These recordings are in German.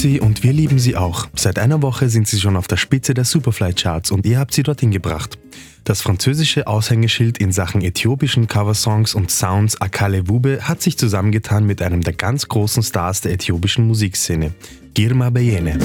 Sie und wir lieben sie auch. Seit einer Woche sind sie schon auf der Spitze der Superfly-Charts und ihr habt sie dorthin gebracht. Das französische Aushängeschild in Sachen äthiopischen Coversongs und Sounds Akale Wube hat sich zusammengetan mit einem der ganz großen Stars der äthiopischen Musikszene, Girma Beyene.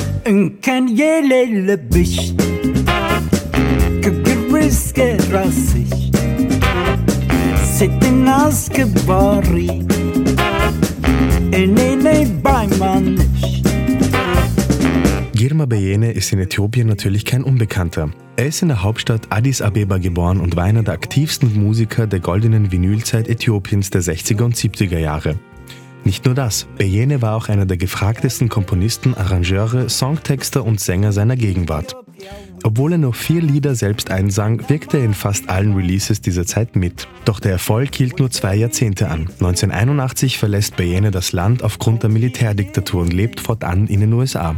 Girma Beyene ist in Äthiopien natürlich kein Unbekannter. Er ist in der Hauptstadt Addis Abeba geboren und war einer der aktivsten Musiker der goldenen Vinylzeit Äthiopiens der 60er und 70er Jahre. Nicht nur das, Beyene war auch einer der gefragtesten Komponisten, Arrangeure, Songtexter und Sänger seiner Gegenwart. Obwohl er nur vier Lieder selbst einsang, wirkte er in fast allen Releases dieser Zeit mit. Doch der Erfolg hielt nur zwei Jahrzehnte an. 1981 verlässt Beyene das Land aufgrund der Militärdiktatur und lebt fortan in den USA.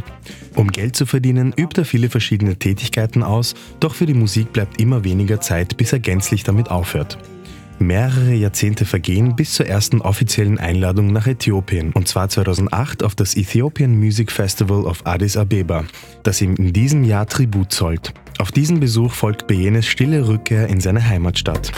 Um Geld zu verdienen, übt er viele verschiedene Tätigkeiten aus, doch für die Musik bleibt immer weniger Zeit, bis er gänzlich damit aufhört. Mehrere Jahrzehnte vergehen bis zur ersten offiziellen Einladung nach Äthiopien, und zwar 2008 auf das Ethiopian Music Festival of Addis Abeba, das ihm in diesem Jahr Tribut zollt. Auf diesen Besuch folgt Beyenes stille Rückkehr in seine Heimatstadt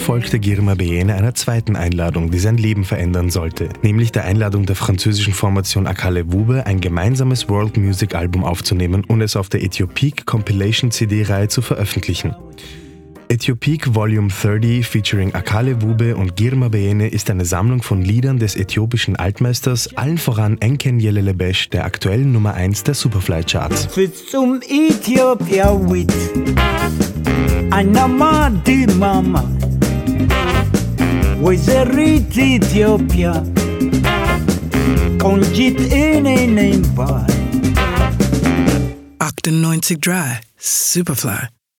folgte Girma Beyene einer zweiten Einladung, die sein Leben verändern sollte, nämlich der Einladung der französischen Formation Akale Wube, ein gemeinsames World Music Album aufzunehmen und es auf der Ethiopique Compilation CD-Reihe zu veröffentlichen. Ethiopique Volume 30 featuring Akale Wube und Girma Beene ist eine Sammlung von Liedern des äthiopischen Altmeisters, allen voran Enken Yelelebesh, der aktuellen Nummer 1 der Superfly-Charts. Ethiopia with Anama Mama وزريت إثيوبيا und geht in in ein Bar. Dry, Superfly.